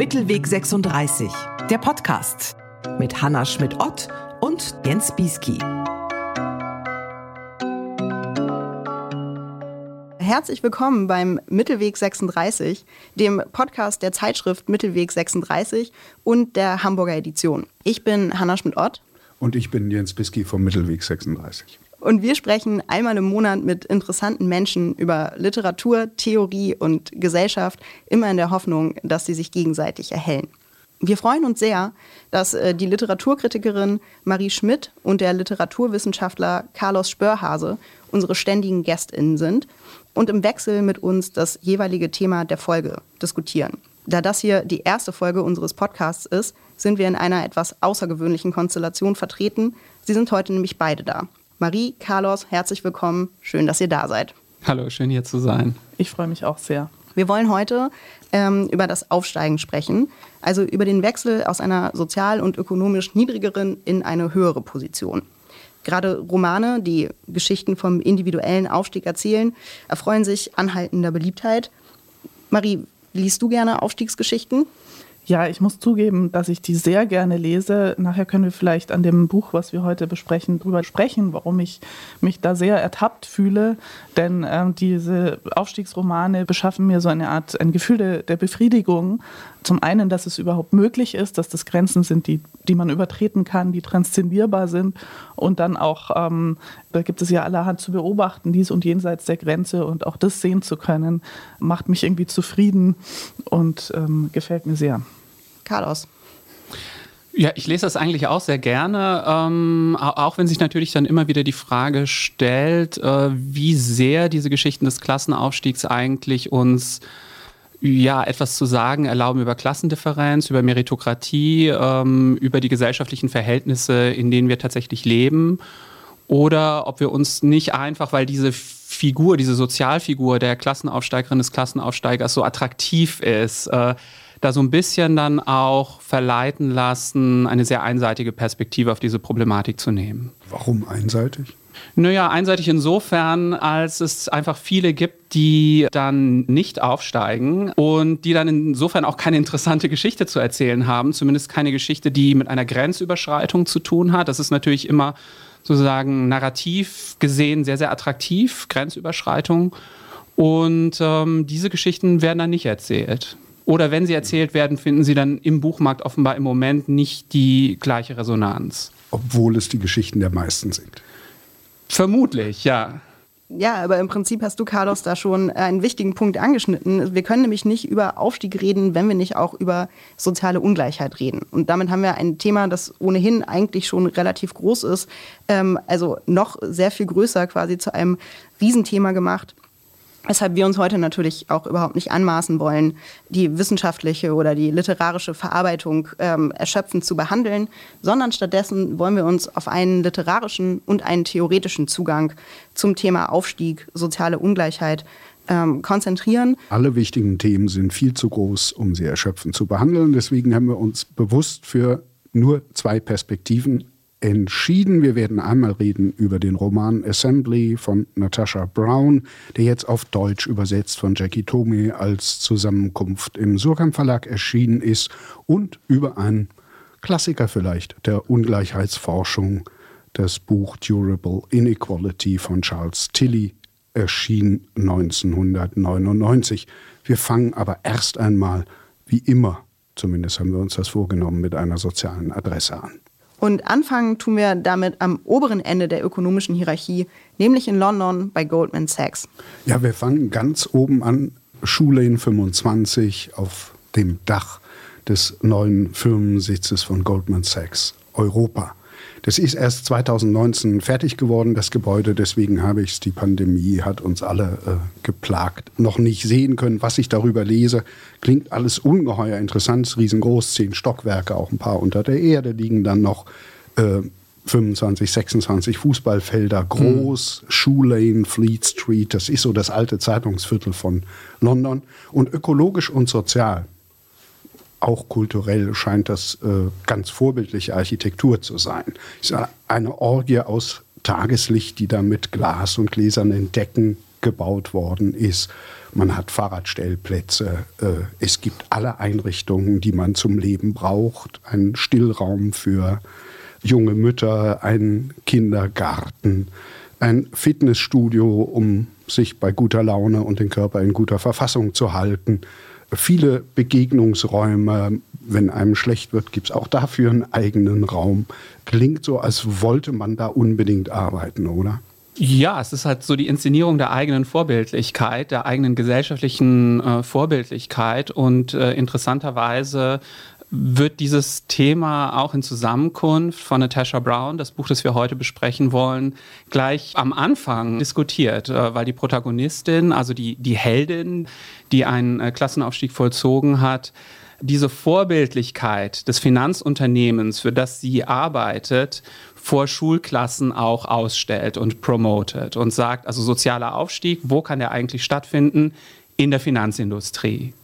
Mittelweg 36, der Podcast mit Hanna Schmidt-Ott und Jens Bieski. Herzlich willkommen beim Mittelweg 36, dem Podcast der Zeitschrift Mittelweg 36 und der Hamburger Edition. Ich bin Hanna Schmidt-Ott. Und ich bin Jens Bieski vom Mittelweg 36. Und wir sprechen einmal im Monat mit interessanten Menschen über Literatur, Theorie und Gesellschaft, immer in der Hoffnung, dass sie sich gegenseitig erhellen. Wir freuen uns sehr, dass äh, die Literaturkritikerin Marie Schmidt und der Literaturwissenschaftler Carlos Spörhase unsere ständigen GästInnen sind und im Wechsel mit uns das jeweilige Thema der Folge diskutieren. Da das hier die erste Folge unseres Podcasts ist, sind wir in einer etwas außergewöhnlichen Konstellation vertreten. Sie sind heute nämlich beide da. Marie, Carlos, herzlich willkommen. Schön, dass ihr da seid. Hallo, schön hier zu sein. Ich freue mich auch sehr. Wir wollen heute ähm, über das Aufsteigen sprechen, also über den Wechsel aus einer sozial und ökonomisch niedrigeren in eine höhere Position. Gerade Romane, die Geschichten vom individuellen Aufstieg erzählen, erfreuen sich anhaltender Beliebtheit. Marie, liest du gerne Aufstiegsgeschichten? Ja, ich muss zugeben, dass ich die sehr gerne lese. Nachher können wir vielleicht an dem Buch, was wir heute besprechen, drüber sprechen, warum ich mich da sehr ertappt fühle. Denn ähm, diese Aufstiegsromane beschaffen mir so eine Art, ein Gefühl der, der, Befriedigung. Zum einen, dass es überhaupt möglich ist, dass das Grenzen sind, die, die man übertreten kann, die transzendierbar sind. Und dann auch, ähm, da gibt es ja allerhand zu beobachten, dies und jenseits der Grenze. Und auch das sehen zu können, macht mich irgendwie zufrieden und ähm, gefällt mir sehr. Carlos. Ja, ich lese das eigentlich auch sehr gerne, ähm, auch wenn sich natürlich dann immer wieder die Frage stellt, äh, wie sehr diese Geschichten des Klassenaufstiegs eigentlich uns ja, etwas zu sagen erlauben über Klassendifferenz, über Meritokratie, ähm, über die gesellschaftlichen Verhältnisse, in denen wir tatsächlich leben. Oder ob wir uns nicht einfach, weil diese Figur, diese Sozialfigur der Klassenaufsteigerin des Klassenaufsteigers so attraktiv ist, äh, da so ein bisschen dann auch verleiten lassen, eine sehr einseitige Perspektive auf diese Problematik zu nehmen. Warum einseitig? Naja, einseitig insofern, als es einfach viele gibt, die dann nicht aufsteigen und die dann insofern auch keine interessante Geschichte zu erzählen haben, zumindest keine Geschichte, die mit einer Grenzüberschreitung zu tun hat. Das ist natürlich immer sozusagen narrativ gesehen sehr, sehr attraktiv, Grenzüberschreitung. Und ähm, diese Geschichten werden dann nicht erzählt. Oder wenn sie erzählt werden, finden sie dann im Buchmarkt offenbar im Moment nicht die gleiche Resonanz. Obwohl es die Geschichten der meisten sind. Vermutlich, ja. Ja, aber im Prinzip hast du, Carlos, da schon einen wichtigen Punkt angeschnitten. Wir können nämlich nicht über Aufstieg reden, wenn wir nicht auch über soziale Ungleichheit reden. Und damit haben wir ein Thema, das ohnehin eigentlich schon relativ groß ist, ähm, also noch sehr viel größer quasi zu einem Riesenthema gemacht. Weshalb wir uns heute natürlich auch überhaupt nicht anmaßen wollen, die wissenschaftliche oder die literarische Verarbeitung ähm, erschöpfend zu behandeln, sondern stattdessen wollen wir uns auf einen literarischen und einen theoretischen Zugang zum Thema Aufstieg, soziale Ungleichheit ähm, konzentrieren. Alle wichtigen Themen sind viel zu groß, um sie erschöpfend zu behandeln. Deswegen haben wir uns bewusst für nur zwei Perspektiven entschieden. Wir werden einmal reden über den Roman Assembly von Natasha Brown, der jetzt auf Deutsch übersetzt von Jackie Tome als Zusammenkunft im Surkamp Verlag erschienen ist und über einen Klassiker vielleicht der Ungleichheitsforschung, das Buch Durable Inequality von Charles Tilly, erschien 1999. Wir fangen aber erst einmal, wie immer, zumindest haben wir uns das vorgenommen, mit einer sozialen Adresse an. Und anfangen tun wir damit am oberen Ende der ökonomischen Hierarchie, nämlich in London bei Goldman Sachs. Ja, wir fangen ganz oben an, Schullane 25 auf dem Dach des neuen Firmensitzes von Goldman Sachs Europa. Das ist erst 2019 fertig geworden, das Gebäude. Deswegen habe ich es, die Pandemie hat uns alle äh, geplagt, noch nicht sehen können, was ich darüber lese. Klingt alles ungeheuer interessant, riesengroß, zehn Stockwerke, auch ein paar unter der Erde liegen dann noch. Äh, 25, 26 Fußballfelder groß, mhm. Shoe Lane, Fleet Street, das ist so das alte Zeitungsviertel von London. Und ökologisch und sozial auch kulturell scheint das äh, ganz vorbildliche Architektur zu sein. Ist eine Orgie aus Tageslicht, die da mit Glas und gläsernen Decken gebaut worden ist. Man hat Fahrradstellplätze. Äh, es gibt alle Einrichtungen, die man zum Leben braucht. Ein Stillraum für junge Mütter, ein Kindergarten, ein Fitnessstudio, um sich bei guter Laune und den Körper in guter Verfassung zu halten. Viele Begegnungsräume, wenn einem schlecht wird, gibt es auch dafür einen eigenen Raum. Klingt so, als wollte man da unbedingt arbeiten, oder? Ja, es ist halt so die Inszenierung der eigenen Vorbildlichkeit, der eigenen gesellschaftlichen äh, Vorbildlichkeit und äh, interessanterweise wird dieses Thema auch in Zusammenkunft von Natasha Brown, das Buch, das wir heute besprechen wollen, gleich am Anfang diskutiert, äh, weil die Protagonistin, also die, die Heldin, die einen äh, Klassenaufstieg vollzogen hat, diese Vorbildlichkeit des Finanzunternehmens, für das sie arbeitet, vor Schulklassen auch ausstellt und promotet und sagt, also sozialer Aufstieg, wo kann der eigentlich stattfinden? In der Finanzindustrie.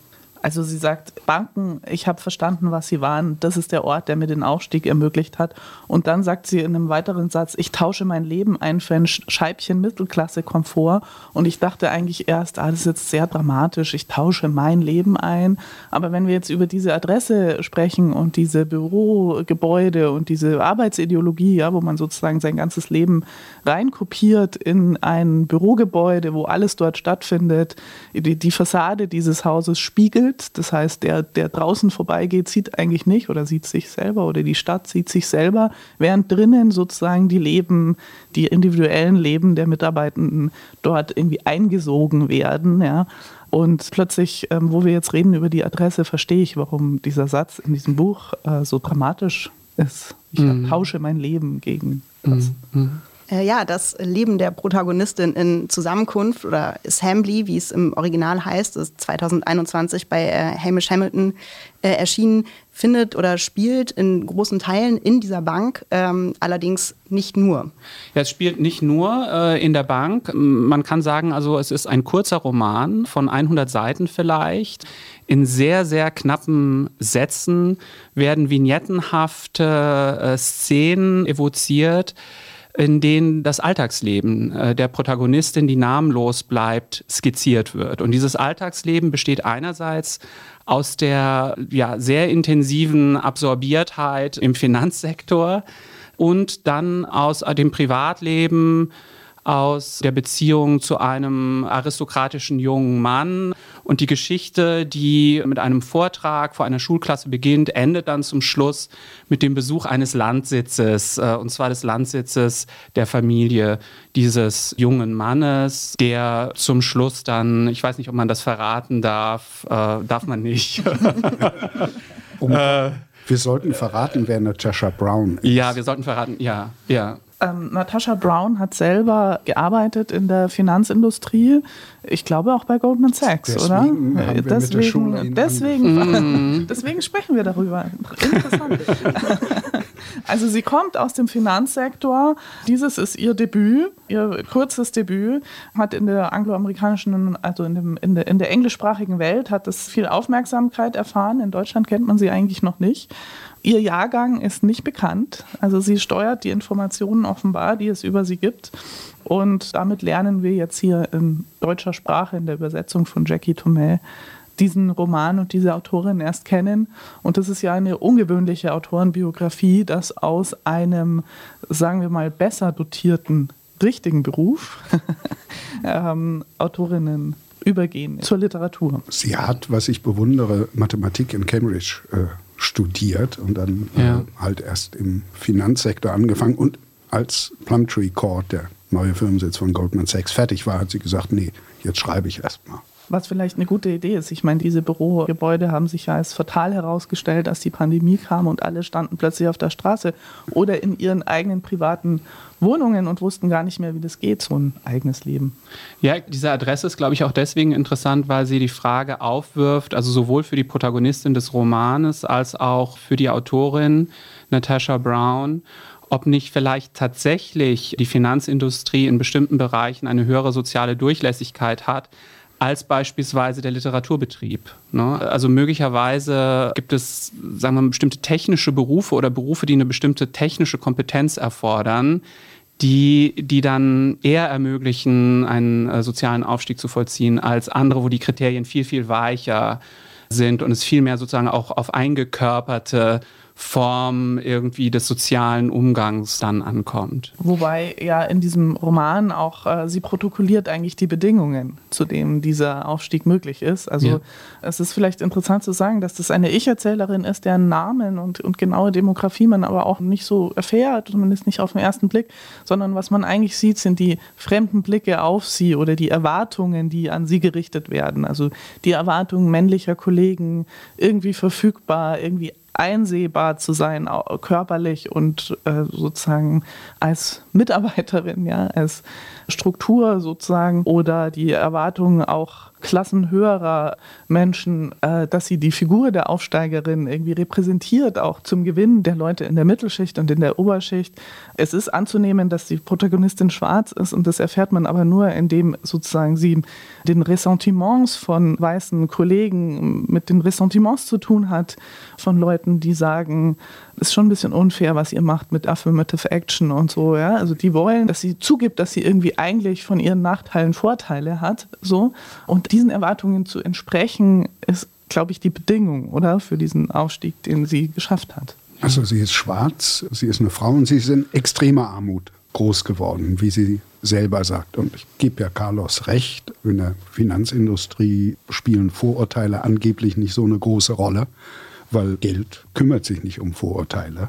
Also sie sagt, Banken, ich habe verstanden, was sie waren. Das ist der Ort, der mir den Aufstieg ermöglicht hat. Und dann sagt sie in einem weiteren Satz, ich tausche mein Leben ein für ein Scheibchen Mittelklasse-Komfort. Und ich dachte eigentlich erst, ah, das ist jetzt sehr dramatisch, ich tausche mein Leben ein. Aber wenn wir jetzt über diese Adresse sprechen und diese Bürogebäude und diese Arbeitsideologie, ja, wo man sozusagen sein ganzes Leben reinkopiert in ein Bürogebäude, wo alles dort stattfindet, die, die Fassade dieses Hauses spiegelt, Bild. Das heißt, der, der draußen vorbeigeht, sieht eigentlich nicht oder sieht sich selber oder die Stadt sieht sich selber, während drinnen sozusagen die Leben, die individuellen Leben der Mitarbeitenden dort irgendwie eingesogen werden. Ja. Und plötzlich, ähm, wo wir jetzt reden über die Adresse, verstehe ich, warum dieser Satz in diesem Buch äh, so dramatisch ist. Ich mhm. tausche mein Leben gegen das. Mhm. Äh, ja, das Leben der Protagonistin in Zusammenkunft oder Assembly, wie es im Original heißt, ist 2021 bei äh, Hamish Hamilton äh, erschienen, findet oder spielt in großen Teilen in dieser Bank, ähm, allerdings nicht nur. Ja, es spielt nicht nur äh, in der Bank. Man kann sagen, also es ist ein kurzer Roman von 100 Seiten vielleicht. In sehr, sehr knappen Sätzen werden vignettenhafte äh, Szenen evoziert in denen das Alltagsleben äh, der Protagonistin, die namenlos bleibt, skizziert wird. Und dieses Alltagsleben besteht einerseits aus der ja, sehr intensiven Absorbiertheit im Finanzsektor und dann aus dem Privatleben, aus der Beziehung zu einem aristokratischen jungen Mann. Und die Geschichte, die mit einem Vortrag vor einer Schulklasse beginnt, endet dann zum Schluss mit dem Besuch eines Landsitzes, äh, und zwar des Landsitzes der Familie dieses jungen Mannes, der zum Schluss dann, ich weiß nicht, ob man das verraten darf, äh, darf man nicht. um, äh, wir sollten verraten, wer Natasha Brown ist. Ja, wir sollten verraten, ja, ja. Ähm, Natascha Brown hat selber gearbeitet in der Finanzindustrie. Ich glaube auch bei Goldman Sachs, deswegen oder? Deswegen, mm. deswegen sprechen wir darüber. Interessant. also sie kommt aus dem Finanzsektor. Dieses ist ihr Debüt, ihr kurzes Debüt. Hat in der angloamerikanischen, also in, dem, in, der, in der englischsprachigen Welt, hat es viel Aufmerksamkeit erfahren. In Deutschland kennt man sie eigentlich noch nicht. Ihr Jahrgang ist nicht bekannt. Also sie steuert die Informationen offenbar, die es über sie gibt. Und damit lernen wir jetzt hier in deutscher Sprache, in der Übersetzung von Jackie Tomei, diesen Roman und diese Autorin erst kennen. Und das ist ja eine ungewöhnliche Autorenbiografie, dass aus einem, sagen wir mal, besser dotierten, richtigen Beruf ähm, Autorinnen übergehen zur Literatur. Sie hat, was ich bewundere, Mathematik in Cambridge äh, studiert und dann äh, ja. äh, halt erst im Finanzsektor angefangen. Und als Plumtree Court, der neue Firmensitz von Goldman Sachs, fertig war, hat sie gesagt, nee, jetzt schreibe ich erst mal. Was vielleicht eine gute Idee ist. Ich meine, diese Bürogebäude haben sich ja als fatal herausgestellt, als die Pandemie kam und alle standen plötzlich auf der Straße oder in ihren eigenen privaten Wohnungen und wussten gar nicht mehr, wie das geht, so ein eigenes Leben. Ja, diese Adresse ist, glaube ich, auch deswegen interessant, weil sie die Frage aufwirft, also sowohl für die Protagonistin des Romanes als auch für die Autorin Natasha Brown, ob nicht vielleicht tatsächlich die Finanzindustrie in bestimmten Bereichen eine höhere soziale Durchlässigkeit hat, als beispielsweise der Literaturbetrieb. Ne? Also möglicherweise gibt es, sagen wir mal, bestimmte technische Berufe oder Berufe, die eine bestimmte technische Kompetenz erfordern, die, die dann eher ermöglichen, einen äh, sozialen Aufstieg zu vollziehen, als andere, wo die Kriterien viel, viel weicher sind und es viel mehr sozusagen auch auf eingekörperte Form irgendwie des sozialen Umgangs dann ankommt. Wobei ja in diesem Roman auch äh, sie protokolliert eigentlich die Bedingungen, zu denen dieser Aufstieg möglich ist. Also ja. es ist vielleicht interessant zu sagen, dass das eine Ich-Erzählerin ist, deren Namen und, und genaue Demografie man aber auch nicht so erfährt, zumindest nicht auf den ersten Blick, sondern was man eigentlich sieht, sind die fremden Blicke auf sie oder die Erwartungen, die an sie gerichtet werden. Also die Erwartungen männlicher Kollegen, irgendwie verfügbar, irgendwie einsehbar zu sein, körperlich und äh, sozusagen als Mitarbeiterin, ja, als Struktur sozusagen oder die Erwartungen auch klassenhöherer Menschen, äh, dass sie die Figur der Aufsteigerin irgendwie repräsentiert, auch zum Gewinn der Leute in der Mittelschicht und in der Oberschicht. Es ist anzunehmen, dass die Protagonistin schwarz ist und das erfährt man aber nur, indem sozusagen sie den Ressentiments von weißen Kollegen mit den Ressentiments zu tun hat, von Leuten, die sagen, ist schon ein bisschen unfair, was ihr macht mit Affirmative Action und so, ja. Also die wollen, dass sie zugibt, dass sie irgendwie eigentlich von ihren Nachteilen Vorteile hat, so. Und diesen Erwartungen zu entsprechen, ist, glaube ich, die Bedingung, oder? Für diesen Aufstieg, den sie geschafft hat. Also sie ist schwarz, sie ist eine Frau und sie ist in extremer Armut groß geworden, wie sie selber sagt. Und ich gebe ja Carlos recht, in der Finanzindustrie spielen Vorurteile angeblich nicht so eine große Rolle weil Geld kümmert sich nicht um Vorurteile.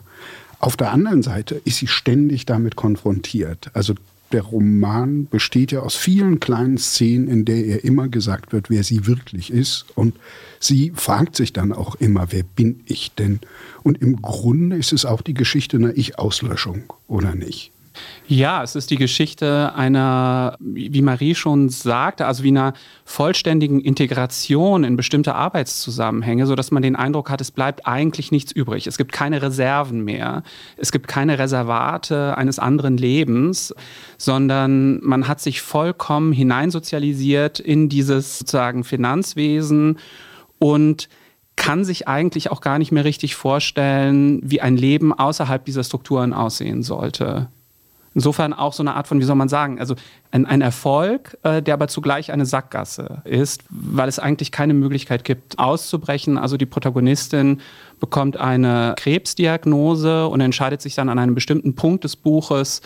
Auf der anderen Seite ist sie ständig damit konfrontiert. Also der Roman besteht ja aus vielen kleinen Szenen, in der ihr immer gesagt wird, wer sie wirklich ist. Und sie fragt sich dann auch immer, wer bin ich denn? Und im Grunde ist es auch die Geschichte einer Ich-Auslöschung, oder nicht? Ja, es ist die Geschichte einer, wie Marie schon sagte, also wie einer vollständigen Integration in bestimmte Arbeitszusammenhänge, sodass man den Eindruck hat, es bleibt eigentlich nichts übrig. Es gibt keine Reserven mehr. Es gibt keine Reservate eines anderen Lebens, sondern man hat sich vollkommen hineinsozialisiert in dieses sozusagen Finanzwesen und kann sich eigentlich auch gar nicht mehr richtig vorstellen, wie ein Leben außerhalb dieser Strukturen aussehen sollte. Insofern auch so eine Art von, wie soll man sagen, also ein, ein Erfolg, äh, der aber zugleich eine Sackgasse ist, weil es eigentlich keine Möglichkeit gibt, auszubrechen. Also die Protagonistin bekommt eine Krebsdiagnose und entscheidet sich dann an einem bestimmten Punkt des Buches,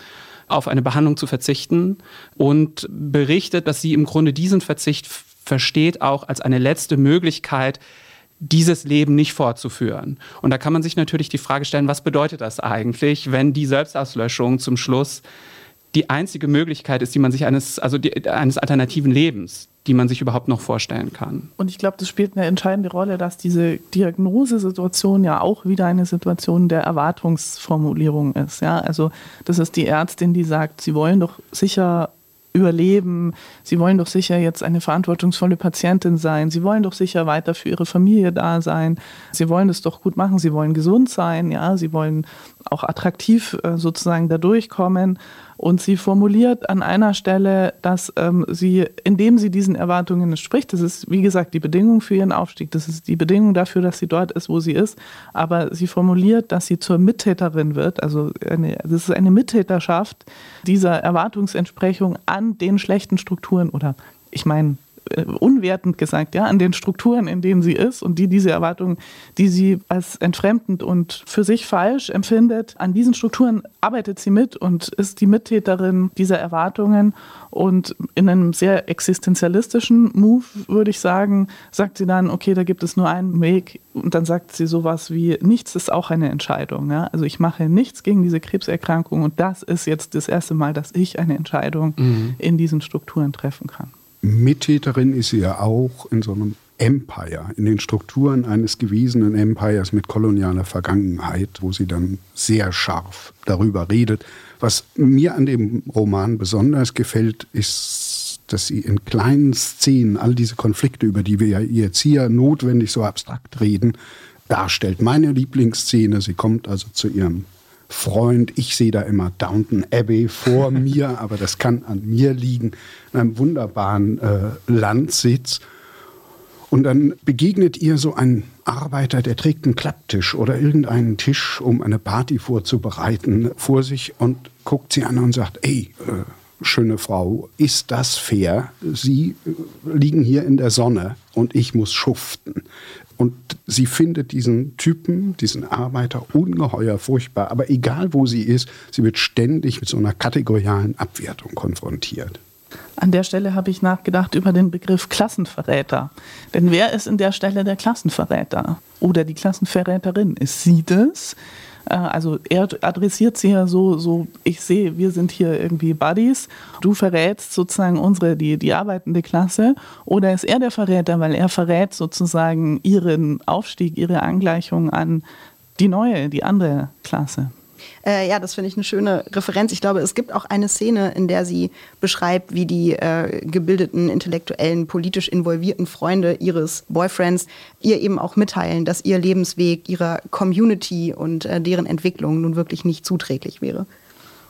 auf eine Behandlung zu verzichten und berichtet, dass sie im Grunde diesen Verzicht versteht auch als eine letzte Möglichkeit, dieses Leben nicht fortzuführen. Und da kann man sich natürlich die Frage stellen, was bedeutet das eigentlich, wenn die Selbstauslöschung zum Schluss die einzige Möglichkeit ist, die man sich eines, also die, eines alternativen Lebens, die man sich überhaupt noch vorstellen kann. Und ich glaube, das spielt eine entscheidende Rolle, dass diese Diagnosesituation ja auch wieder eine Situation der Erwartungsformulierung ist. Ja, also das ist die Ärztin, die sagt, sie wollen doch sicher überleben. Sie wollen doch sicher jetzt eine verantwortungsvolle Patientin sein. Sie wollen doch sicher weiter für ihre Familie da sein. Sie wollen es doch gut machen. Sie wollen gesund sein. Ja, sie wollen auch attraktiv äh, sozusagen da durchkommen. Und sie formuliert an einer Stelle, dass ähm, sie, indem sie diesen Erwartungen entspricht, das ist wie gesagt die Bedingung für ihren Aufstieg, das ist die Bedingung dafür, dass sie dort ist, wo sie ist, aber sie formuliert, dass sie zur Mittäterin wird, also eine, das ist eine Mittäterschaft dieser Erwartungsentsprechung an den schlechten Strukturen oder ich meine, unwertend gesagt, ja, an den Strukturen, in denen sie ist und die diese Erwartungen, die sie als entfremdend und für sich falsch empfindet, an diesen Strukturen arbeitet sie mit und ist die Mittäterin dieser Erwartungen und in einem sehr existenzialistischen Move, würde ich sagen, sagt sie dann, okay, da gibt es nur einen Weg und dann sagt sie sowas wie, nichts ist auch eine Entscheidung. Ja? Also ich mache nichts gegen diese Krebserkrankung und das ist jetzt das erste Mal, dass ich eine Entscheidung mhm. in diesen Strukturen treffen kann. Mittäterin ist sie ja auch in so einem Empire, in den Strukturen eines gewiesenen Empires mit kolonialer Vergangenheit, wo sie dann sehr scharf darüber redet. Was mir an dem Roman besonders gefällt, ist, dass sie in kleinen Szenen all diese Konflikte, über die wir ja jetzt hier notwendig so abstrakt reden, darstellt. Meine Lieblingsszene, sie kommt also zu ihrem Freund. Ich sehe da immer Downton Abbey vor mir, aber das kann an mir liegen, in einem wunderbaren äh, Landsitz. Und dann begegnet ihr so ein Arbeiter, der trägt einen Klapptisch oder irgendeinen Tisch, um eine Party vorzubereiten, vor sich und guckt sie an und sagt, ey, äh, schöne Frau, ist das fair? Sie äh, liegen hier in der Sonne und ich muss schuften. Und sie findet diesen Typen, diesen Arbeiter ungeheuer furchtbar. Aber egal wo sie ist, sie wird ständig mit so einer kategorialen Abwertung konfrontiert. An der Stelle habe ich nachgedacht über den Begriff Klassenverräter. Denn wer ist in der Stelle der Klassenverräter oder die Klassenverräterin? Ist sie das? Äh, also er adressiert sie ja so, so, ich sehe, wir sind hier irgendwie Buddies, du verrätst sozusagen unsere, die, die arbeitende Klasse, oder ist er der Verräter, weil er verrät sozusagen ihren Aufstieg, ihre Angleichung an die neue, die andere Klasse? Äh, ja, das finde ich eine schöne Referenz. Ich glaube, es gibt auch eine Szene, in der sie beschreibt, wie die äh, gebildeten, intellektuellen, politisch involvierten Freunde ihres Boyfriends ihr eben auch mitteilen, dass ihr Lebensweg ihrer Community und äh, deren Entwicklung nun wirklich nicht zuträglich wäre.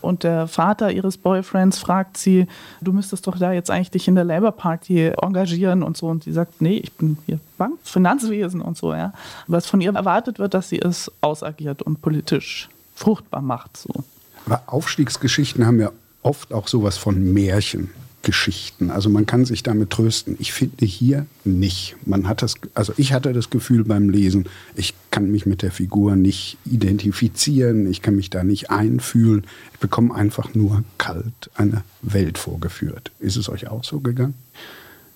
Und der Vater ihres Boyfriends fragt sie, du müsstest doch da jetzt eigentlich dich in der Labour Party engagieren und so. Und sie sagt, nee, ich bin hier Bank, Finanzwesen und so, ja. Was von ihr erwartet wird, dass sie es ausagiert und politisch fruchtbar macht. So. Aber Aufstiegsgeschichten haben ja oft auch sowas von Märchengeschichten. Also man kann sich damit trösten. Ich finde hier nicht. Man hat das, also ich hatte das Gefühl beim Lesen, ich kann mich mit der Figur nicht identifizieren, ich kann mich da nicht einfühlen. Ich bekomme einfach nur kalt eine Welt vorgeführt. Ist es euch auch so gegangen?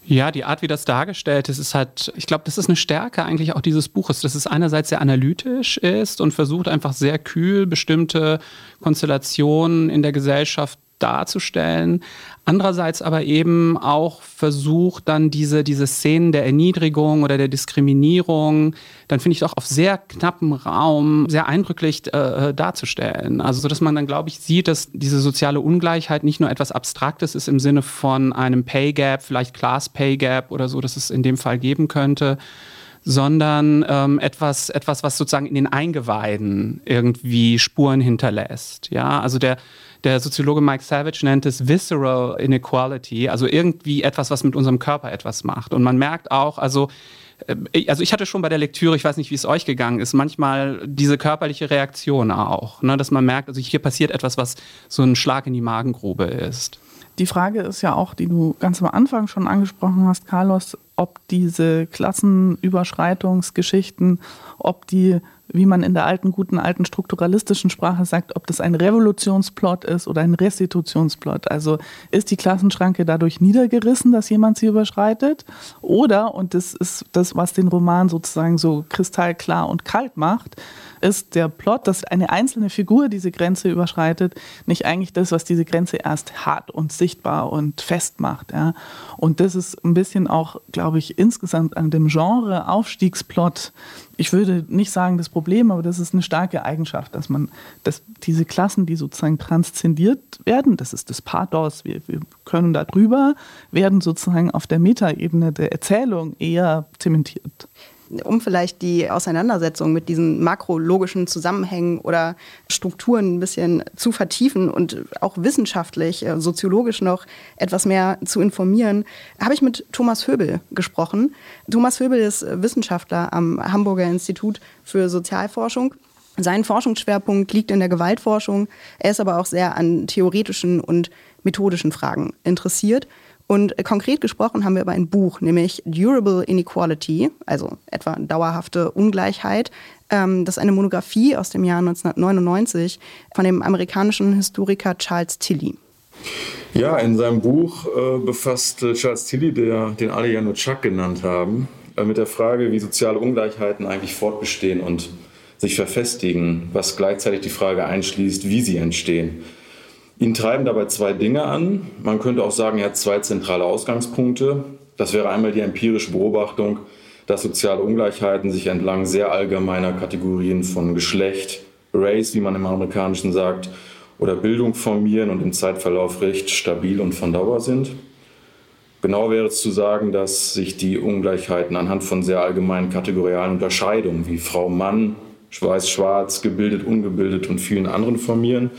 Ja, die Art, wie das dargestellt ist, ist halt, ich glaube, das ist eine Stärke eigentlich auch dieses Buches, dass es einerseits sehr analytisch ist und versucht einfach sehr kühl bestimmte Konstellationen in der Gesellschaft darzustellen. Andererseits aber eben auch versucht, dann diese, diese Szenen der Erniedrigung oder der Diskriminierung, dann finde ich doch auf sehr knappem Raum sehr eindrücklich äh, darzustellen. Also, so dass man dann, glaube ich, sieht, dass diese soziale Ungleichheit nicht nur etwas Abstraktes ist im Sinne von einem Pay Gap, vielleicht Class Pay Gap oder so, dass es in dem Fall geben könnte, sondern ähm, etwas, etwas, was sozusagen in den Eingeweiden irgendwie Spuren hinterlässt. Ja, also der, der Soziologe Mike Savage nennt es Visceral Inequality, also irgendwie etwas, was mit unserem Körper etwas macht. Und man merkt auch, also äh, also ich hatte schon bei der Lektüre, ich weiß nicht, wie es euch gegangen ist, manchmal diese körperliche Reaktion auch, ne, dass man merkt, also hier passiert etwas, was so ein Schlag in die Magengrube ist. Die Frage ist ja auch, die du ganz am Anfang schon angesprochen hast, Carlos, ob diese Klassenüberschreitungsgeschichten, ob die wie man in der alten, guten, alten strukturalistischen Sprache sagt, ob das ein Revolutionsplot ist oder ein Restitutionsplot. Also ist die Klassenschranke dadurch niedergerissen, dass jemand sie überschreitet? Oder, und das ist das, was den Roman sozusagen so kristallklar und kalt macht, ist der Plot, dass eine einzelne Figur diese Grenze überschreitet, nicht eigentlich das, was diese Grenze erst hart und sichtbar und fest macht. Ja? Und das ist ein bisschen auch, glaube ich, insgesamt an dem Genre Aufstiegsplot ich würde nicht sagen das Problem, aber das ist eine starke Eigenschaft, dass man, dass diese Klassen, die sozusagen transzendiert werden, das ist das Pathos, wir, wir können da drüber, werden sozusagen auf der Metaebene der Erzählung eher zementiert um vielleicht die Auseinandersetzung mit diesen makrologischen Zusammenhängen oder Strukturen ein bisschen zu vertiefen und auch wissenschaftlich, äh, soziologisch noch etwas mehr zu informieren, habe ich mit Thomas Höbel gesprochen. Thomas Höbel ist Wissenschaftler am Hamburger Institut für Sozialforschung. Sein Forschungsschwerpunkt liegt in der Gewaltforschung. Er ist aber auch sehr an theoretischen und methodischen Fragen interessiert. Und konkret gesprochen haben wir über ein Buch, nämlich Durable Inequality, also etwa dauerhafte Ungleichheit. Ähm, das ist eine Monographie aus dem Jahr 1999 von dem amerikanischen Historiker Charles Tilly. Ja, in seinem Buch äh, befasst Charles Tilly, der, den alle ja nur Chuck genannt haben, äh, mit der Frage, wie soziale Ungleichheiten eigentlich fortbestehen und sich verfestigen, was gleichzeitig die Frage einschließt, wie sie entstehen. Ihn treiben dabei zwei Dinge an. Man könnte auch sagen, er hat zwei zentrale Ausgangspunkte. Das wäre einmal die empirische Beobachtung, dass soziale Ungleichheiten sich entlang sehr allgemeiner Kategorien von Geschlecht, Race, wie man im Amerikanischen sagt, oder Bildung formieren und im Zeitverlauf recht stabil und von Dauer sind. Genau wäre es zu sagen, dass sich die Ungleichheiten anhand von sehr allgemeinen kategorialen Unterscheidungen wie Frau, Mann, Weiß, Schwarz, gebildet, ungebildet und vielen anderen formieren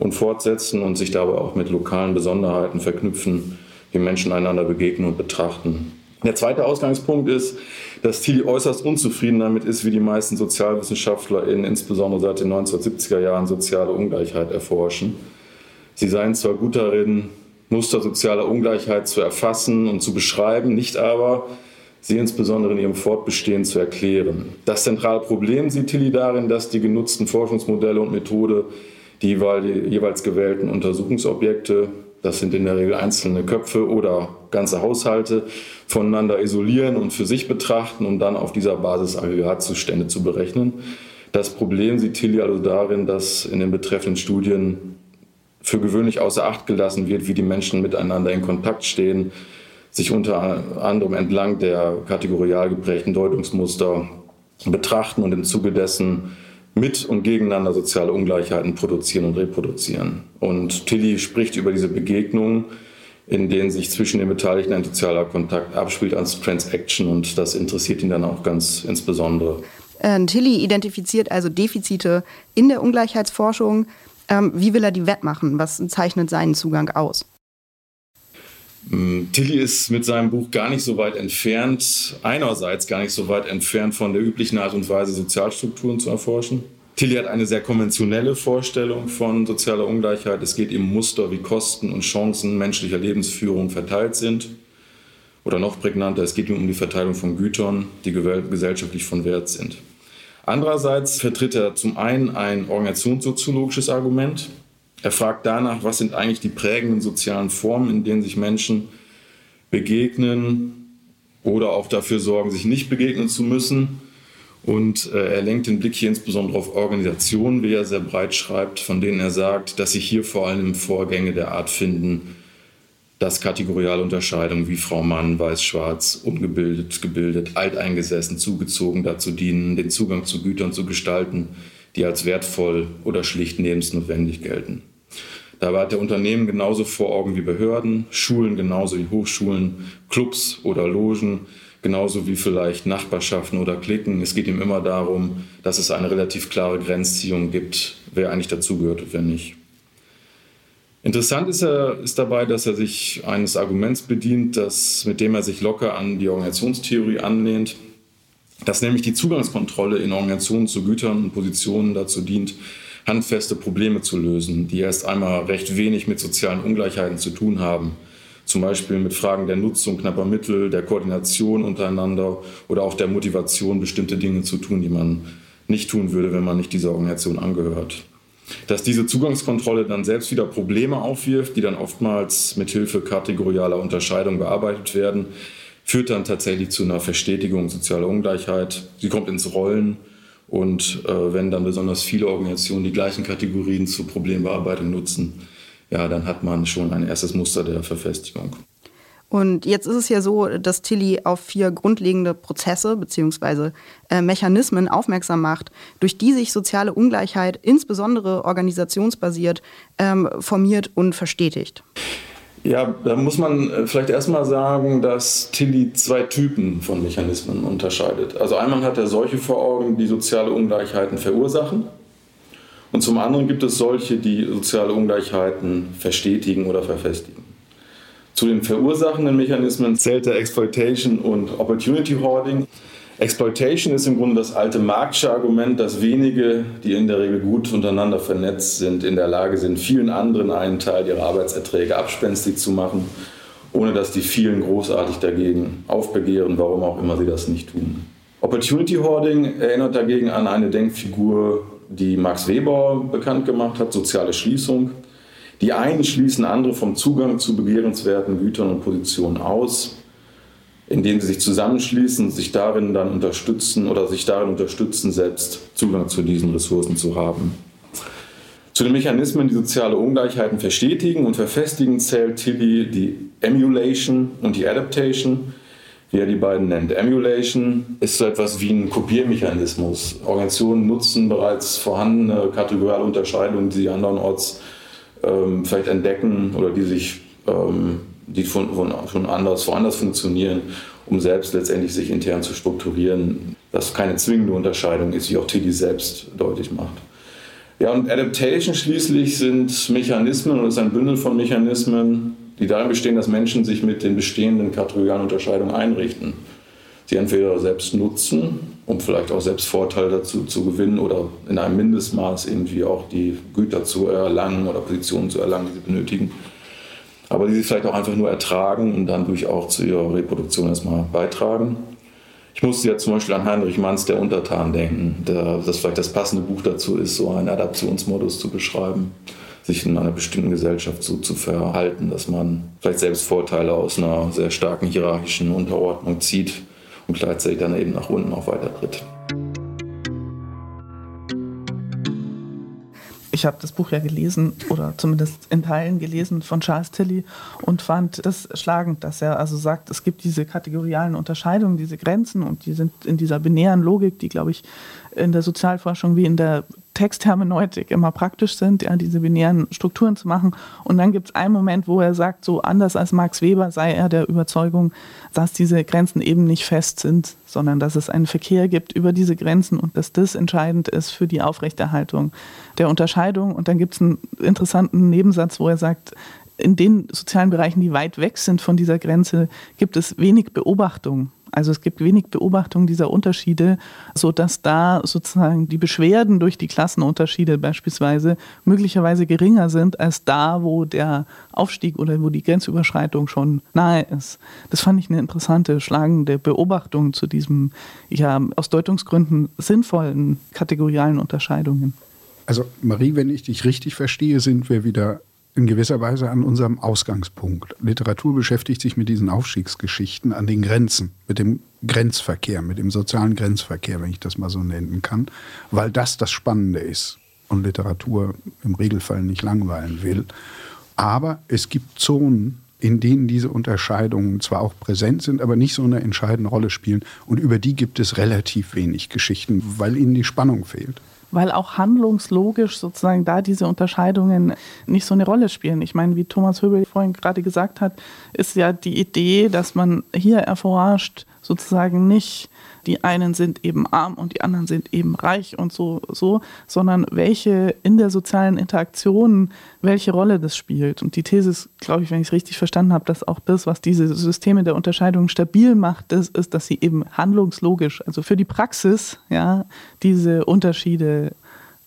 und fortsetzen und sich dabei auch mit lokalen Besonderheiten verknüpfen, wie Menschen einander begegnen und betrachten. Der zweite Ausgangspunkt ist, dass Tilly äußerst unzufrieden damit ist, wie die meisten SozialwissenschaftlerInnen, insbesondere seit den 1970er Jahren, soziale Ungleichheit erforschen. Sie seien zwar gut darin, Muster sozialer Ungleichheit zu erfassen und zu beschreiben, nicht aber, sie insbesondere in ihrem Fortbestehen zu erklären. Das zentrale Problem sieht Tilly darin, dass die genutzten Forschungsmodelle und Methode die jeweils gewählten Untersuchungsobjekte, das sind in der Regel einzelne Köpfe oder ganze Haushalte, voneinander isolieren und für sich betrachten, um dann auf dieser Basis Aggregatzustände zu berechnen. Das Problem sieht Tilly also darin, dass in den betreffenden Studien für gewöhnlich außer Acht gelassen wird, wie die Menschen miteinander in Kontakt stehen, sich unter anderem entlang der kategorial geprägten Deutungsmuster betrachten und im Zuge dessen mit und gegeneinander soziale Ungleichheiten produzieren und reproduzieren. Und Tilly spricht über diese Begegnungen, in denen sich zwischen den Beteiligten ein sozialer Kontakt abspielt als Transaction und das interessiert ihn dann auch ganz insbesondere. Äh, Tilly identifiziert also Defizite in der Ungleichheitsforschung. Ähm, wie will er die wettmachen? Was zeichnet seinen Zugang aus? Mm, Tilly ist mit seinem Buch gar nicht so weit entfernt, einerseits gar nicht so weit entfernt von der üblichen Art und Weise, Sozialstrukturen zu erforschen. Tilly hat eine sehr konventionelle Vorstellung von sozialer Ungleichheit. Es geht um Muster, wie Kosten und Chancen menschlicher Lebensführung verteilt sind. Oder noch prägnanter, es geht ihm um die Verteilung von Gütern, die gesellschaftlich von Wert sind. Andererseits vertritt er zum einen ein organisationssoziologisches Argument, er fragt danach, was sind eigentlich die prägenden sozialen Formen, in denen sich Menschen begegnen oder auch dafür sorgen, sich nicht begegnen zu müssen. Und äh, er lenkt den Blick hier insbesondere auf Organisationen, wie er sehr breit schreibt, von denen er sagt, dass sich hier vor allem Vorgänge der Art finden, dass kategoriale Unterscheidungen wie Frau Mann, Weiß, Schwarz, ungebildet, gebildet, alteingesessen, zugezogen dazu dienen, den Zugang zu Gütern zu gestalten, die als wertvoll oder schlicht lebensnotwendig gelten. Dabei hat der Unternehmen genauso vor Augen wie Behörden, Schulen genauso wie Hochschulen, Clubs oder Logen, genauso wie vielleicht Nachbarschaften oder Klicken. Es geht ihm immer darum, dass es eine relativ klare Grenzziehung gibt, wer eigentlich dazugehört und wer nicht. Interessant ist, er, ist dabei, dass er sich eines Arguments bedient, das, mit dem er sich locker an die Organisationstheorie anlehnt, dass nämlich die Zugangskontrolle in Organisationen zu Gütern und Positionen dazu dient, handfeste Probleme zu lösen, die erst einmal recht wenig mit sozialen Ungleichheiten zu tun haben. Zum Beispiel mit Fragen der Nutzung knapper Mittel, der Koordination untereinander oder auch der Motivation, bestimmte Dinge zu tun, die man nicht tun würde, wenn man nicht dieser Organisation angehört. Dass diese Zugangskontrolle dann selbst wieder Probleme aufwirft, die dann oftmals mit Hilfe kategorialer Unterscheidung bearbeitet werden, führt dann tatsächlich zu einer Verstetigung sozialer Ungleichheit. Sie kommt ins Rollen und äh, wenn dann besonders viele Organisationen die gleichen Kategorien zur Problembearbeitung nutzen, ja, dann hat man schon ein erstes Muster der Verfestigung. Und jetzt ist es ja so, dass Tilly auf vier grundlegende Prozesse bzw. Äh, Mechanismen aufmerksam macht, durch die sich soziale Ungleichheit, insbesondere organisationsbasiert, ähm, formiert und verstetigt. Ja, da muss man äh, vielleicht erstmal sagen, dass Tilly zwei Typen von Mechanismen unterscheidet. Also einmal hat er solche vor Augen, die soziale Ungleichheiten verursachen. Und zum anderen gibt es solche, die soziale Ungleichheiten verstetigen oder verfestigen. Zu den verursachenden Mechanismen zählt der Exploitation und Opportunity Hoarding. Exploitation ist im Grunde das alte Marxische Argument, dass wenige, die in der Regel gut untereinander vernetzt sind, in der Lage sind, vielen anderen einen Teil ihrer Arbeitserträge abspenstig zu machen, ohne dass die vielen großartig dagegen aufbegehren, warum auch immer sie das nicht tun. Opportunity Hoarding erinnert dagegen an eine Denkfigur, die Max Weber bekannt gemacht hat, soziale Schließung. Die einen schließen andere vom Zugang zu begehrenswerten Gütern und Positionen aus indem sie sich zusammenschließen sich darin dann unterstützen oder sich darin unterstützen, selbst Zugang zu diesen Ressourcen zu haben. Zu den Mechanismen, die soziale Ungleichheiten verstetigen und verfestigen, zählt Tilly die Emulation und die Adaptation, wie er die beiden nennt. Emulation ist so etwas wie ein Kopiermechanismus. Organisationen nutzen bereits vorhandene kategoriale Unterscheidungen, die sie andernorts ähm, vielleicht entdecken oder die sich ähm, die von, von, von anders, woanders funktionieren, um selbst letztendlich sich intern zu strukturieren, was keine zwingende Unterscheidung ist, wie auch Tilly selbst deutlich macht. Ja, und Adaptation schließlich sind Mechanismen und ist ein Bündel von Mechanismen, die darin bestehen, dass Menschen sich mit den bestehenden kategorialen Unterscheidungen einrichten. Sie entweder selbst nutzen, um vielleicht auch selbst Vorteile dazu zu gewinnen oder in einem Mindestmaß irgendwie auch die Güter zu erlangen oder Positionen zu erlangen, die sie benötigen. Aber die sie vielleicht auch einfach nur ertragen und dann durch auch zu ihrer Reproduktion erstmal beitragen. Ich musste ja zum Beispiel an Heinrich Manns, der Untertan, denken, der, das vielleicht das passende Buch dazu ist, so einen Adaptionsmodus zu beschreiben sich in einer bestimmten Gesellschaft so zu verhalten, dass man vielleicht selbst Vorteile aus einer sehr starken hierarchischen Unterordnung zieht und gleichzeitig dann eben nach unten auch weitertritt. Ich habe das Buch ja gelesen oder zumindest in Teilen gelesen von Charles Tilly und fand das schlagend, dass er also sagt, es gibt diese kategorialen Unterscheidungen, diese Grenzen und die sind in dieser binären Logik, die glaube ich in der Sozialforschung wie in der Texthermeneutik immer praktisch sind, ja, diese binären Strukturen zu machen. Und dann gibt es einen Moment, wo er sagt, so anders als Max Weber sei er der Überzeugung, dass diese Grenzen eben nicht fest sind, sondern dass es einen Verkehr gibt über diese Grenzen und dass das entscheidend ist für die Aufrechterhaltung der Unterscheidung. Und dann gibt es einen interessanten Nebensatz, wo er sagt, in den sozialen Bereichen, die weit weg sind von dieser Grenze, gibt es wenig Beobachtung also es gibt wenig Beobachtung dieser Unterschiede, sodass da sozusagen die Beschwerden durch die Klassenunterschiede beispielsweise möglicherweise geringer sind als da, wo der Aufstieg oder wo die Grenzüberschreitung schon nahe ist. Das fand ich eine interessante, schlagende Beobachtung zu diesem ja aus Deutungsgründen sinnvollen kategorialen Unterscheidungen. Also Marie, wenn ich dich richtig verstehe, sind wir wieder in gewisser Weise an unserem Ausgangspunkt. Literatur beschäftigt sich mit diesen Aufstiegsgeschichten an den Grenzen, mit dem Grenzverkehr, mit dem sozialen Grenzverkehr, wenn ich das mal so nennen kann, weil das das Spannende ist und Literatur im Regelfall nicht langweilen will. Aber es gibt Zonen, in denen diese Unterscheidungen zwar auch präsent sind, aber nicht so eine entscheidende Rolle spielen. Und über die gibt es relativ wenig Geschichten, weil ihnen die Spannung fehlt weil auch handlungslogisch sozusagen da diese Unterscheidungen nicht so eine Rolle spielen. Ich meine, wie Thomas Höbel vorhin gerade gesagt hat, ist ja die Idee, dass man hier erforscht, sozusagen nicht die einen sind eben arm und die anderen sind eben reich und so, so, sondern welche in der sozialen Interaktion, welche Rolle das spielt. Und die These ist, glaube ich, wenn ich es richtig verstanden habe, dass auch das, was diese Systeme der Unterscheidung stabil macht, ist, ist, dass sie eben handlungslogisch, also für die Praxis, ja, diese Unterschiede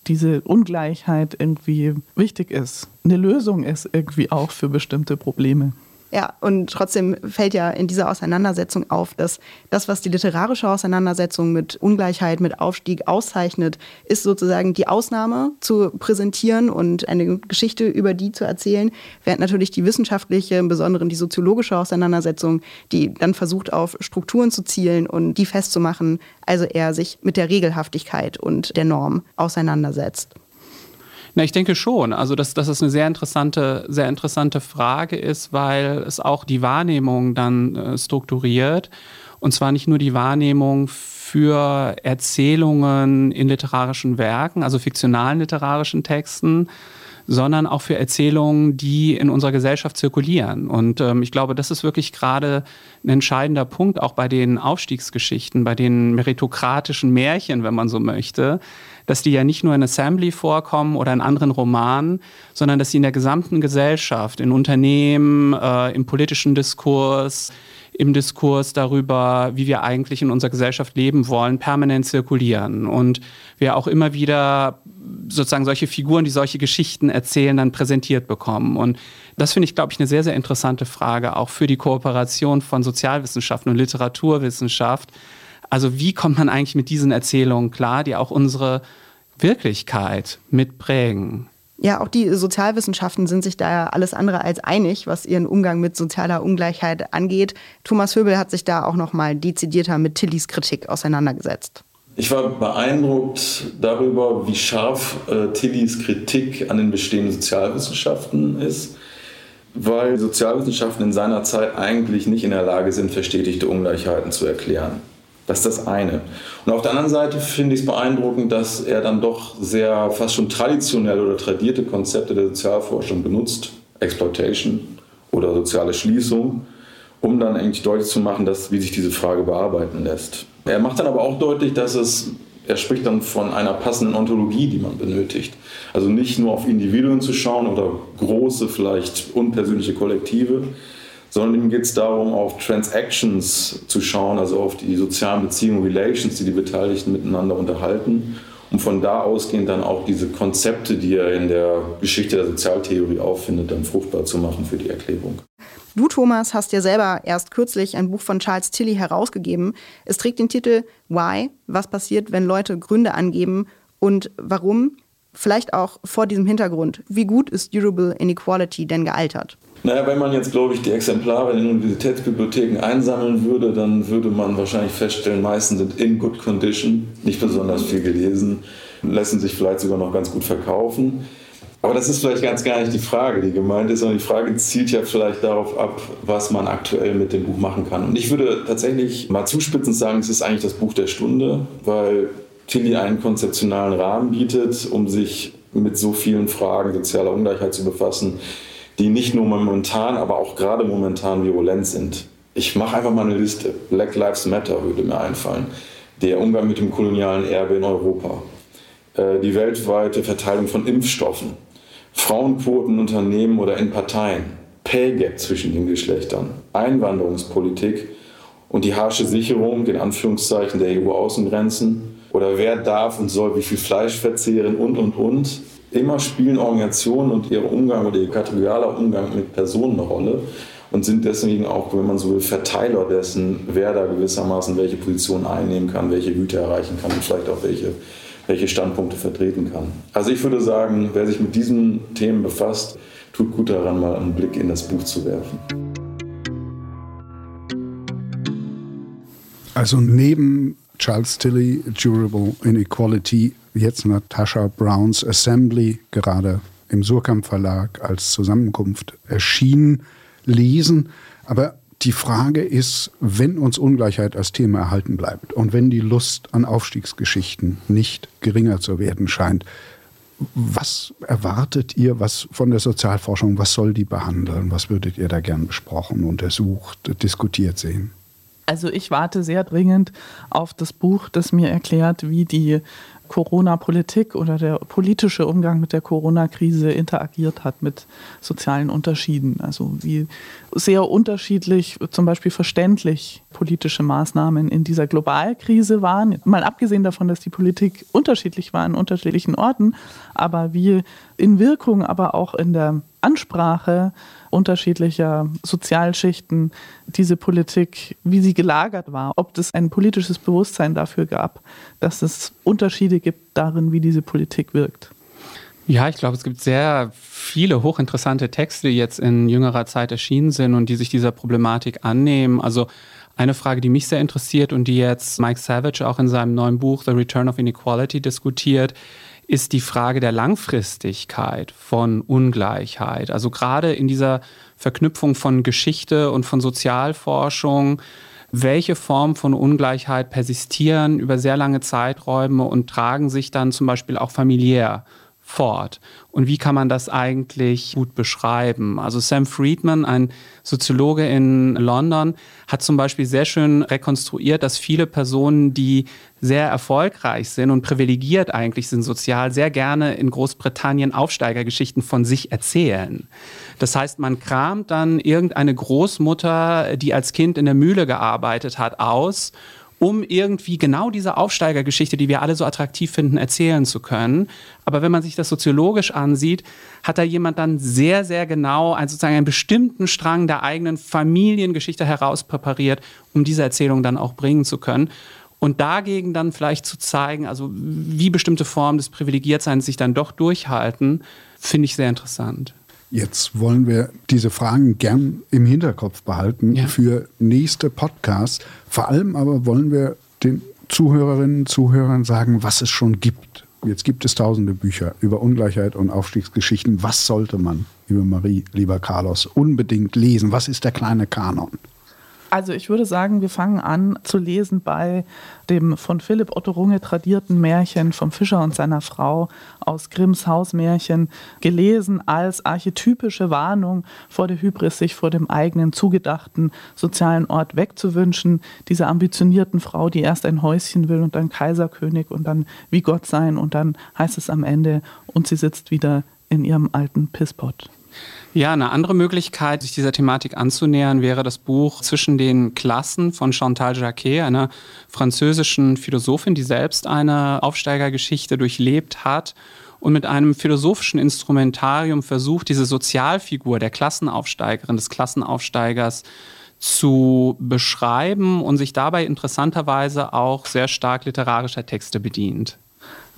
diese Ungleichheit irgendwie wichtig ist. Eine Lösung ist irgendwie auch für bestimmte Probleme. Ja, und trotzdem fällt ja in dieser Auseinandersetzung auf, dass das, was die literarische Auseinandersetzung mit Ungleichheit, mit Aufstieg auszeichnet, ist sozusagen die Ausnahme zu präsentieren und eine Geschichte über die zu erzählen, während natürlich die wissenschaftliche, im Besonderen die soziologische Auseinandersetzung, die dann versucht, auf Strukturen zu zielen und die festzumachen, also eher sich mit der Regelhaftigkeit und der Norm auseinandersetzt. Na, ich denke schon. Also, dass, dass es eine sehr interessante, sehr interessante Frage ist, weil es auch die Wahrnehmung dann äh, strukturiert. Und zwar nicht nur die Wahrnehmung für Erzählungen in literarischen Werken, also fiktionalen literarischen Texten, sondern auch für Erzählungen, die in unserer Gesellschaft zirkulieren. Und ähm, ich glaube, das ist wirklich gerade ein entscheidender Punkt, auch bei den Aufstiegsgeschichten, bei den meritokratischen Märchen, wenn man so möchte, dass die ja nicht nur in Assembly vorkommen oder in anderen Romanen, sondern dass sie in der gesamten Gesellschaft, in Unternehmen, äh, im politischen Diskurs, im Diskurs darüber, wie wir eigentlich in unserer Gesellschaft leben wollen, permanent zirkulieren. Und wir auch immer wieder sozusagen solche Figuren, die solche Geschichten erzählen, dann präsentiert bekommen. Und das finde ich, glaube ich, eine sehr, sehr interessante Frage, auch für die Kooperation von Sozialwissenschaften und Literaturwissenschaft, also wie kommt man eigentlich mit diesen Erzählungen klar, die auch unsere Wirklichkeit mitprägen? Ja, auch die Sozialwissenschaften sind sich da ja alles andere als einig, was ihren Umgang mit sozialer Ungleichheit angeht. Thomas Höbel hat sich da auch noch mal dezidierter mit Tillys Kritik auseinandergesetzt. Ich war beeindruckt darüber, wie scharf äh, Tillys Kritik an den bestehenden Sozialwissenschaften ist, weil Sozialwissenschaften in seiner Zeit eigentlich nicht in der Lage sind, verstetigte Ungleichheiten zu erklären. Das ist das eine. Und auf der anderen Seite finde ich es beeindruckend, dass er dann doch sehr fast schon traditionelle oder tradierte Konzepte der Sozialforschung benutzt, Exploitation oder soziale Schließung, um dann eigentlich deutlich zu machen, dass, wie sich diese Frage bearbeiten lässt. Er macht dann aber auch deutlich, dass es er spricht dann von einer passenden Ontologie, die man benötigt. Also nicht nur auf Individuen zu schauen oder große, vielleicht unpersönliche Kollektive, sondern ihm geht es darum, auf Transactions zu schauen, also auf die sozialen Beziehungen, Relations, die die Beteiligten miteinander unterhalten, um von da ausgehend dann auch diese Konzepte, die er in der Geschichte der Sozialtheorie auffindet, dann fruchtbar zu machen für die Erklärung. Du, Thomas, hast ja selber erst kürzlich ein Buch von Charles Tilly herausgegeben. Es trägt den Titel Why? Was passiert, wenn Leute Gründe angeben und warum? Vielleicht auch vor diesem Hintergrund. Wie gut ist Durable Inequality denn gealtert? Naja, wenn man jetzt, glaube ich, die Exemplare in Universitätsbibliotheken einsammeln würde, dann würde man wahrscheinlich feststellen, meisten sind in good condition, nicht besonders viel gelesen, lassen sich vielleicht sogar noch ganz gut verkaufen. Aber das ist vielleicht ganz gar nicht die Frage, die gemeint ist, sondern die Frage zielt ja vielleicht darauf ab, was man aktuell mit dem Buch machen kann. Und ich würde tatsächlich mal zuspitzend sagen, es ist eigentlich das Buch der Stunde, weil Tilly einen konzeptionalen Rahmen bietet, um sich mit so vielen Fragen sozialer Ungleichheit zu befassen, die nicht nur momentan, aber auch gerade momentan virulent sind. Ich mache einfach mal eine Liste. Black Lives Matter würde mir einfallen. Der Umgang mit dem kolonialen Erbe in Europa. Äh, die weltweite Verteilung von Impfstoffen Frauenquoten in Unternehmen oder in Parteien, Pay Gap zwischen den Geschlechtern, Einwanderungspolitik und die harsche Sicherung, in Anführungszeichen, der EU-Außengrenzen oder wer darf und soll wie viel Fleisch verzehren und, und, und. Immer spielen Organisationen und ihr Umgang oder ihr kategorialer Umgang mit Personen eine Rolle und sind deswegen auch, wenn man so will, Verteiler dessen, wer da gewissermaßen welche Position einnehmen kann, welche Güter erreichen kann und vielleicht auch welche welche Standpunkte vertreten kann. Also ich würde sagen, wer sich mit diesen Themen befasst, tut gut daran, mal einen Blick in das Buch zu werfen. Also neben Charles Tilly, Durable Inequality, jetzt Natasha Browns Assembly, gerade im Surkamp Verlag als Zusammenkunft erschienen, lesen. Aber die Frage ist, wenn uns Ungleichheit als Thema erhalten bleibt und wenn die Lust an Aufstiegsgeschichten nicht geringer zu werden scheint, was erwartet ihr was von der Sozialforschung? Was soll die behandeln? Was würdet ihr da gern besprochen, untersucht, diskutiert sehen? Also ich warte sehr dringend auf das Buch, das mir erklärt, wie die Corona-Politik oder der politische Umgang mit der Corona-Krise interagiert hat mit sozialen Unterschieden. Also wie sehr unterschiedlich, zum Beispiel verständlich politische Maßnahmen in dieser Globalkrise waren. Mal abgesehen davon, dass die Politik unterschiedlich war in unterschiedlichen Orten, aber wie in Wirkung, aber auch in der Ansprache unterschiedlicher Sozialschichten diese Politik, wie sie gelagert war, ob es ein politisches Bewusstsein dafür gab, dass es Unterschiede gibt darin, wie diese Politik wirkt. Ja, ich glaube, es gibt sehr viele hochinteressante Texte, die jetzt in jüngerer Zeit erschienen sind und die sich dieser Problematik annehmen. Also eine Frage, die mich sehr interessiert und die jetzt Mike Savage auch in seinem neuen Buch The Return of Inequality diskutiert, ist die Frage der Langfristigkeit von Ungleichheit. Also gerade in dieser Verknüpfung von Geschichte und von Sozialforschung, welche Formen von Ungleichheit persistieren über sehr lange Zeiträume und tragen sich dann zum Beispiel auch familiär fort. Und wie kann man das eigentlich gut beschreiben? Also Sam Friedman, ein Soziologe in London, hat zum Beispiel sehr schön rekonstruiert, dass viele Personen, die sehr erfolgreich sind und privilegiert eigentlich sind sozial, sehr gerne in Großbritannien Aufsteigergeschichten von sich erzählen. Das heißt, man kramt dann irgendeine Großmutter, die als Kind in der Mühle gearbeitet hat, aus um irgendwie genau diese Aufsteigergeschichte, die wir alle so attraktiv finden, erzählen zu können. Aber wenn man sich das soziologisch ansieht, hat da jemand dann sehr, sehr genau einen, sozusagen einen bestimmten Strang der eigenen Familiengeschichte herauspräpariert, um diese Erzählung dann auch bringen zu können. Und dagegen dann vielleicht zu zeigen, also wie bestimmte Formen des Privilegiertseins sich dann doch durchhalten, finde ich sehr interessant. Jetzt wollen wir diese Fragen gern im Hinterkopf behalten ja. für nächste Podcasts. Vor allem aber wollen wir den Zuhörerinnen und Zuhörern sagen, was es schon gibt. Jetzt gibt es tausende Bücher über Ungleichheit und Aufstiegsgeschichten. Was sollte man, liebe Marie, lieber Carlos, unbedingt lesen? Was ist der kleine Kanon? Also ich würde sagen, wir fangen an zu lesen bei dem von Philipp Otto Runge tradierten Märchen vom Fischer und seiner Frau aus Grimms Hausmärchen, gelesen als archetypische Warnung vor der Hybris, sich vor dem eigenen zugedachten sozialen Ort wegzuwünschen, dieser ambitionierten Frau, die erst ein Häuschen will und dann Kaiserkönig und dann wie Gott sein und dann heißt es am Ende und sie sitzt wieder in ihrem alten Pisspot. Ja, eine andere Möglichkeit, sich dieser Thematik anzunähern, wäre das Buch Zwischen den Klassen von Chantal Jacquet, einer französischen Philosophin, die selbst eine Aufsteigergeschichte durchlebt hat und mit einem philosophischen Instrumentarium versucht, diese Sozialfigur der Klassenaufsteigerin, des Klassenaufsteigers zu beschreiben und sich dabei interessanterweise auch sehr stark literarischer Texte bedient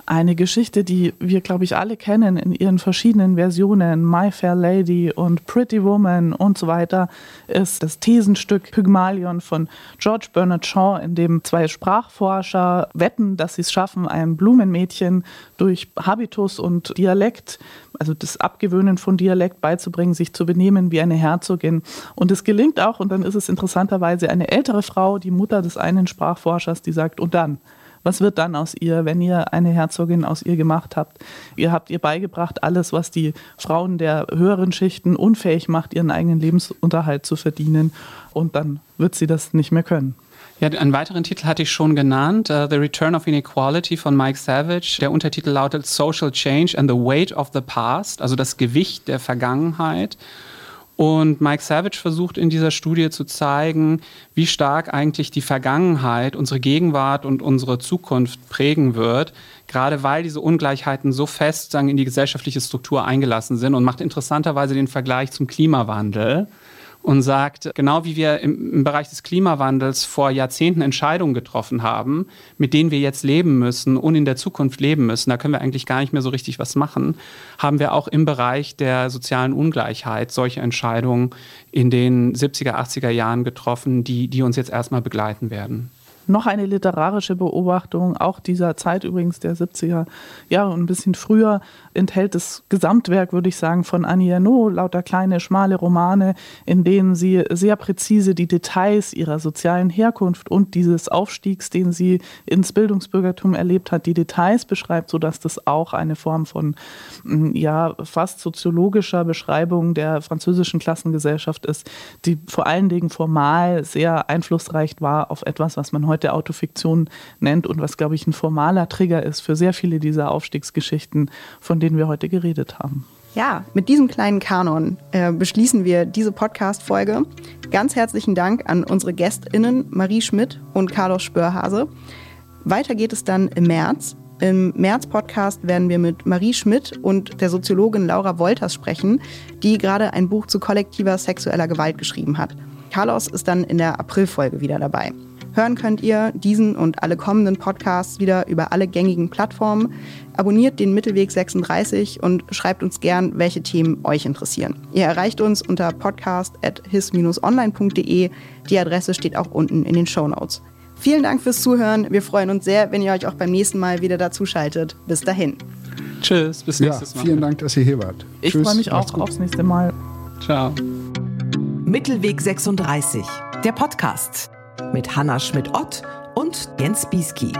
eine Geschichte, die wir, glaube ich, alle kennen in ihren verschiedenen Versionen. My Fair Lady und Pretty Woman und so weiter ist das Thesenstück Pygmalion von George Bernard Shaw, in dem zwei Sprachforscher wetten, dass sie es schaffen, einem Blumenmädchen durch Habitus und Dialekt also das Abgewöhnen von Dialekt beizubringen, sich zu benehmen wie eine Herzogin. Und es gelingt auch, und dann ist es interessanterweise eine ältere Frau, die Mutter des einen Sprachforschers, die sagt, und dann, was wird dann aus ihr, wenn ihr eine Herzogin aus ihr gemacht habt? Ihr habt ihr beigebracht, alles, was die Frauen der höheren Schichten unfähig macht, ihren eigenen Lebensunterhalt zu verdienen. Und dann wird sie das nicht mehr können. Ja, einen weiteren Titel hatte ich schon genannt, uh, The Return of Inequality von Mike Savage. Der Untertitel lautet Social Change and the Weight of the Past, also das Gewicht der Vergangenheit. Und Mike Savage versucht in dieser Studie zu zeigen, wie stark eigentlich die Vergangenheit unsere Gegenwart und unsere Zukunft prägen wird, gerade weil diese Ungleichheiten so fest sagen, in die gesellschaftliche Struktur eingelassen sind und macht interessanterweise den Vergleich zum Klimawandel und sagt, genau wie wir im, im, Bereich des Klimawandels vor Jahrzehnten Entscheidungen getroffen haben, mit denen wir jetzt leben müssen und in der Zukunft leben müssen, da können wir eigentlich gar nicht mehr so richtig was machen, haben wir auch im Bereich der sozialen Ungleichheit solche Entscheidungen in den 70er, 80er Jahren getroffen, die, die uns jetzt erstmal begleiten werden. Noch eine literarische Beobachtung, auch dieser Zeit übrigens der 70er Jahre und ein bisschen früher, enthält das Gesamtwerk, würde ich sagen, von Annie Ernaux, lauter kleine, schmale Romane, in denen sie sehr präzise die Details ihrer sozialen Herkunft und dieses Aufstiegs, den sie ins Bildungsbürgertum erlebt hat, die Details beschreibt, sodass das auch eine Form von mm, ja, fast soziologischer Beschreibung der französischen Klassengesellschaft ist, die vor allen Dingen formal sehr einflussreich war auf etwas, was man heute Autofiktion nennt und was, glaube ich, ein formaler Trigger ist für sehr viele dieser Aufstiegsgeschichten, von denen denen wir heute geredet haben. Ja, mit diesem kleinen Kanon äh, beschließen wir diese Podcast-Folge. Ganz herzlichen Dank an unsere GästInnen Marie Schmidt und Carlos Spörhase. Weiter geht es dann im März. Im März-Podcast werden wir mit Marie Schmidt und der Soziologin Laura Wolters sprechen, die gerade ein Buch zu kollektiver sexueller Gewalt geschrieben hat. Carlos ist dann in der April-Folge wieder dabei. Hören könnt ihr diesen und alle kommenden Podcasts wieder über alle gängigen Plattformen. Abonniert den Mittelweg 36 und schreibt uns gern, welche Themen euch interessieren. Ihr erreicht uns unter podcast.his-online.de. Die Adresse steht auch unten in den Show Notes. Vielen Dank fürs Zuhören. Wir freuen uns sehr, wenn ihr euch auch beim nächsten Mal wieder dazu schaltet. Bis dahin. Tschüss, bis nächstes Mal. Vielen Dank, dass ihr hier wart. Ich freue mich auch aufs nächste Mal. Ciao. Mittelweg 36, der Podcast mit Hanna Schmidt-Ott und Jens Bieski.